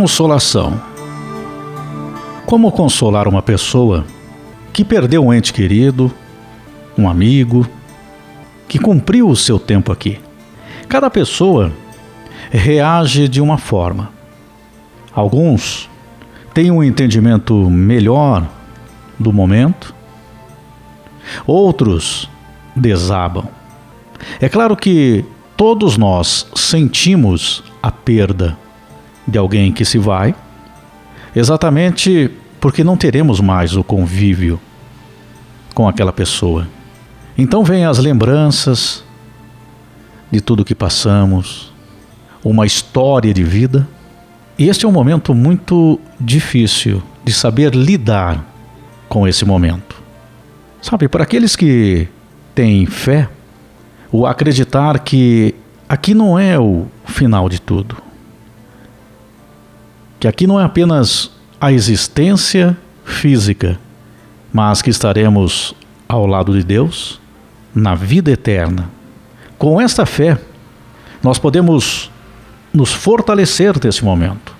Consolação. Como consolar uma pessoa que perdeu um ente querido, um amigo, que cumpriu o seu tempo aqui? Cada pessoa reage de uma forma. Alguns têm um entendimento melhor do momento, outros desabam. É claro que todos nós sentimos a perda de alguém que se vai, exatamente porque não teremos mais o convívio com aquela pessoa. Então vêm as lembranças de tudo que passamos, uma história de vida. E este é um momento muito difícil de saber lidar com esse momento. Sabe, para aqueles que têm fé, o acreditar que aqui não é o final de tudo, que aqui não é apenas a existência física, mas que estaremos ao lado de Deus na vida eterna. Com esta fé, nós podemos nos fortalecer nesse momento.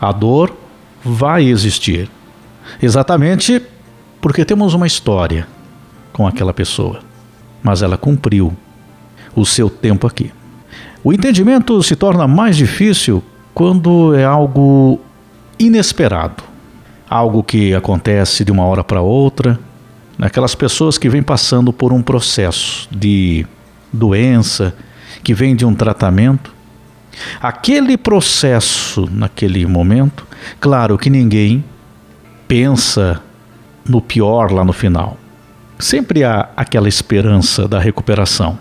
A dor vai existir, exatamente porque temos uma história com aquela pessoa, mas ela cumpriu o seu tempo aqui. O entendimento se torna mais difícil quando é algo inesperado, algo que acontece de uma hora para outra, aquelas pessoas que vêm passando por um processo de doença, que vem de um tratamento. Aquele processo, naquele momento, claro que ninguém pensa no pior lá no final. Sempre há aquela esperança da recuperação.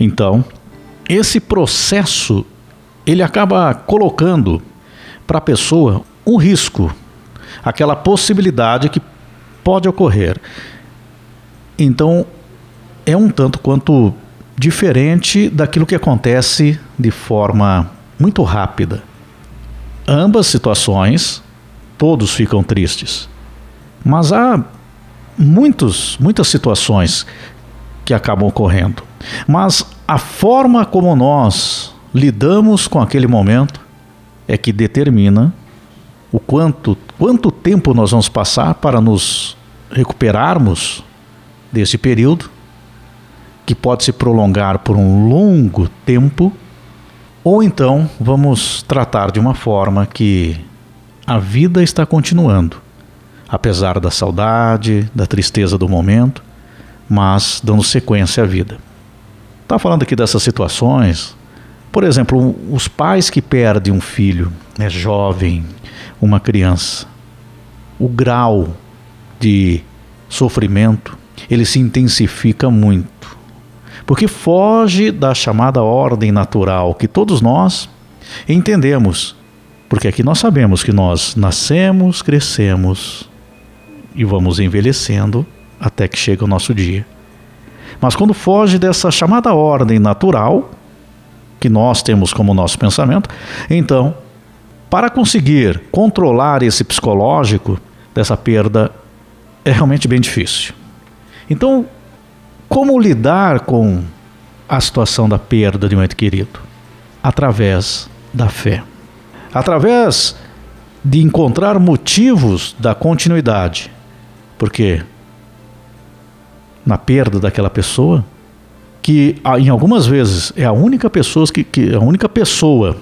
Então, esse processo ele acaba colocando para a pessoa um risco, aquela possibilidade que pode ocorrer. Então, é um tanto quanto diferente daquilo que acontece de forma muito rápida. Ambas situações, todos ficam tristes. Mas há muitos, muitas situações que acabam ocorrendo. Mas a forma como nós lidamos com aquele momento é que determina o quanto, quanto tempo nós vamos passar para nos recuperarmos desse período, que pode se prolongar por um longo tempo, ou então vamos tratar de uma forma que a vida está continuando, apesar da saudade, da tristeza do momento, mas dando sequência à vida. Está falando aqui dessas situações por exemplo, os pais que perdem um filho, né, jovem, uma criança, o grau de sofrimento ele se intensifica muito, porque foge da chamada ordem natural que todos nós entendemos, porque aqui nós sabemos que nós nascemos, crescemos e vamos envelhecendo até que chega o nosso dia. Mas quando foge dessa chamada ordem natural, que nós temos como nosso pensamento. Então, para conseguir controlar esse psicológico dessa perda é realmente bem difícil. Então, como lidar com a situação da perda de um ente querido? Através da fé. Através de encontrar motivos da continuidade. Porque na perda daquela pessoa, que em algumas vezes é a única pessoa que, que a única pessoa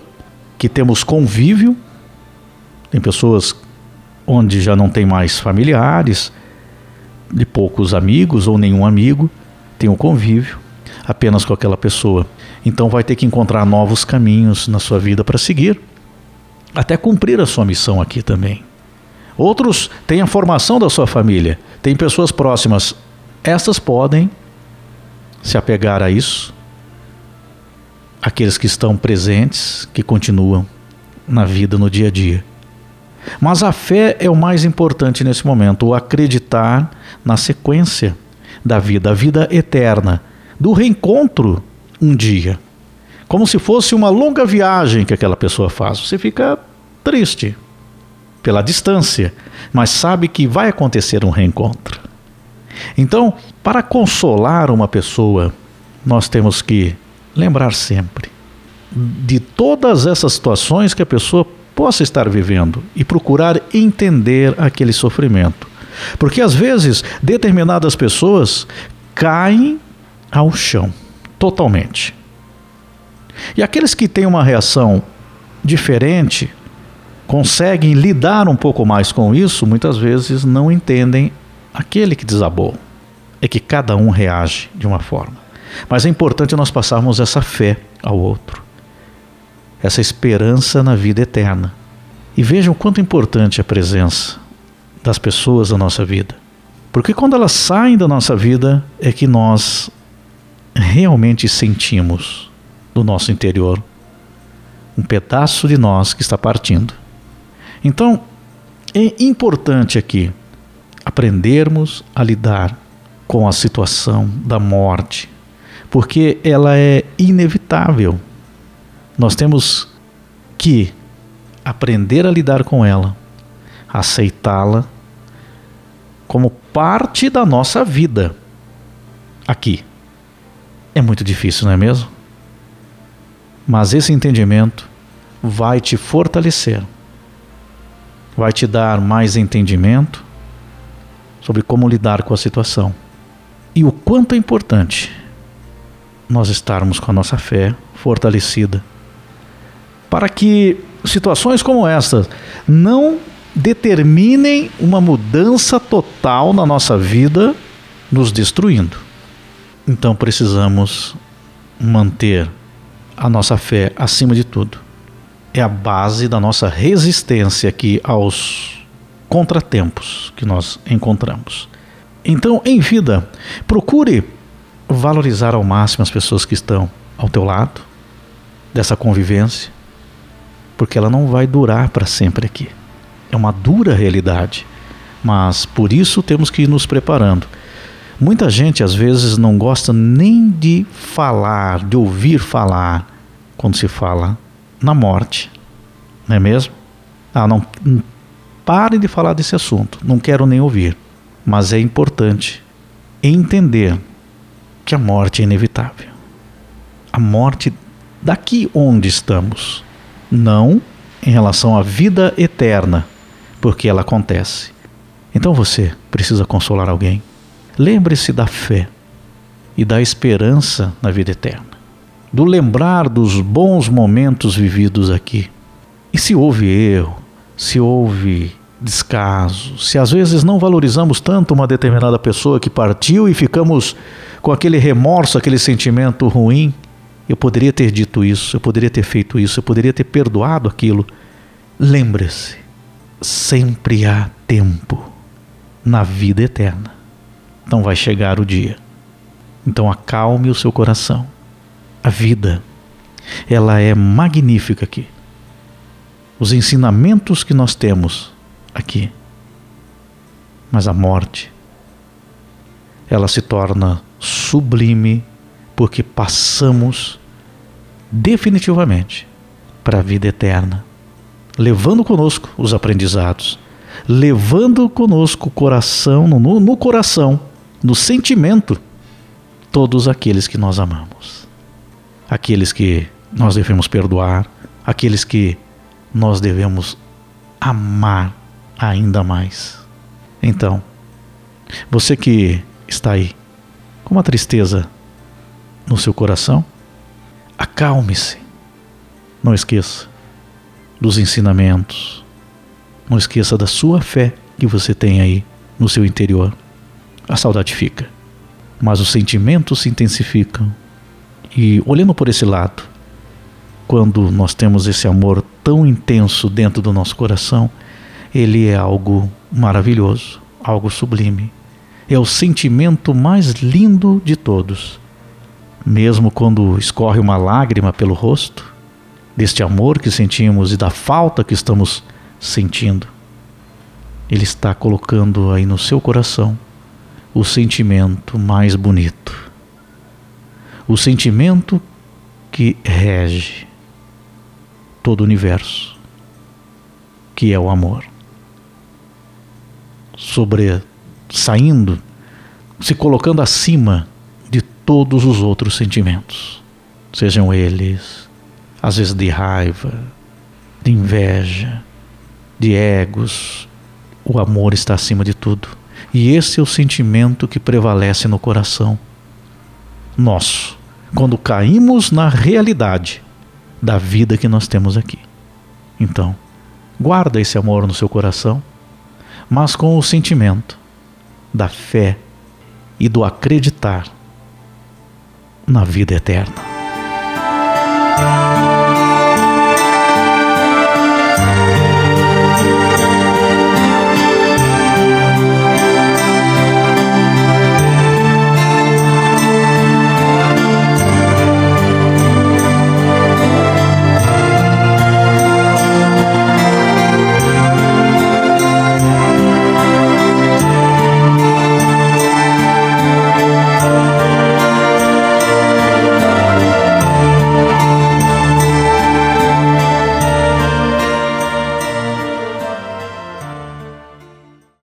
que temos convívio. Tem pessoas onde já não tem mais familiares, de poucos amigos ou nenhum amigo, tem o um convívio apenas com aquela pessoa. Então vai ter que encontrar novos caminhos na sua vida para seguir, até cumprir a sua missão aqui também. Outros têm a formação da sua família, tem pessoas próximas. Estas podem se apegar a isso. Aqueles que estão presentes, que continuam na vida, no dia a dia. Mas a fé é o mais importante nesse momento, o acreditar na sequência da vida, a vida eterna, do reencontro um dia. Como se fosse uma longa viagem que aquela pessoa faz. Você fica triste pela distância, mas sabe que vai acontecer um reencontro. Então, para consolar uma pessoa, nós temos que lembrar sempre de todas essas situações que a pessoa possa estar vivendo e procurar entender aquele sofrimento. Porque às vezes determinadas pessoas caem ao chão totalmente. E aqueles que têm uma reação diferente, conseguem lidar um pouco mais com isso, muitas vezes não entendem aquele que desabou. É que cada um reage de uma forma. Mas é importante nós passarmos essa fé ao outro, essa esperança na vida eterna. E vejam quanto é importante a presença das pessoas da nossa vida. Porque quando elas saem da nossa vida é que nós realmente sentimos do nosso interior um pedaço de nós que está partindo. Então, é importante aqui aprendermos a lidar com a situação da morte, porque ela é inevitável. Nós temos que aprender a lidar com ela, aceitá-la como parte da nossa vida aqui. É muito difícil, não é mesmo? Mas esse entendimento vai te fortalecer, vai te dar mais entendimento sobre como lidar com a situação e o quanto é importante nós estarmos com a nossa fé fortalecida para que situações como esta não determinem uma mudança total na nossa vida, nos destruindo. Então precisamos manter a nossa fé acima de tudo. É a base da nossa resistência aqui aos contratempos que nós encontramos. Então, em vida, procure valorizar ao máximo as pessoas que estão ao teu lado, dessa convivência, porque ela não vai durar para sempre aqui. É uma dura realidade, mas por isso temos que ir nos preparando. Muita gente às vezes não gosta nem de falar, de ouvir falar quando se fala na morte, não é mesmo? Ah, não, não pare de falar desse assunto, não quero nem ouvir. Mas é importante entender que a morte é inevitável. A morte daqui onde estamos, não em relação à vida eterna, porque ela acontece. Então você precisa consolar alguém. Lembre-se da fé e da esperança na vida eterna, do lembrar dos bons momentos vividos aqui. E se houve erro, se houve descaso, se às vezes não valorizamos tanto uma determinada pessoa que partiu e ficamos com aquele remorso, aquele sentimento ruim, eu poderia ter dito isso, eu poderia ter feito isso, eu poderia ter perdoado aquilo. Lembre-se, sempre há tempo na vida eterna. Então vai chegar o dia. Então acalme o seu coração. A vida, ela é magnífica aqui. Os ensinamentos que nós temos aqui. Mas a morte, ela se torna sublime porque passamos definitivamente para a vida eterna, levando conosco os aprendizados, levando conosco o coração, no, no coração, no sentimento, todos aqueles que nós amamos, aqueles que nós devemos perdoar, aqueles que nós devemos amar ainda mais. Então, você que está aí com uma tristeza no seu coração, acalme-se. Não esqueça dos ensinamentos. Não esqueça da sua fé que você tem aí no seu interior. A saudade fica, mas os sentimentos se intensificam. E olhando por esse lado, quando nós temos esse amor tão intenso dentro do nosso coração, ele é algo maravilhoso, algo sublime. É o sentimento mais lindo de todos. Mesmo quando escorre uma lágrima pelo rosto, deste amor que sentimos e da falta que estamos sentindo, Ele está colocando aí no seu coração o sentimento mais bonito, o sentimento que rege todo o universo, que é o amor sobre saindo, se colocando acima de todos os outros sentimentos, sejam eles às vezes de raiva, de inveja, de egos. O amor está acima de tudo. E esse é o sentimento que prevalece no coração nosso, quando caímos na realidade da vida que nós temos aqui. Então, guarda esse amor no seu coração, mas com o sentimento da fé e do acreditar na vida eterna.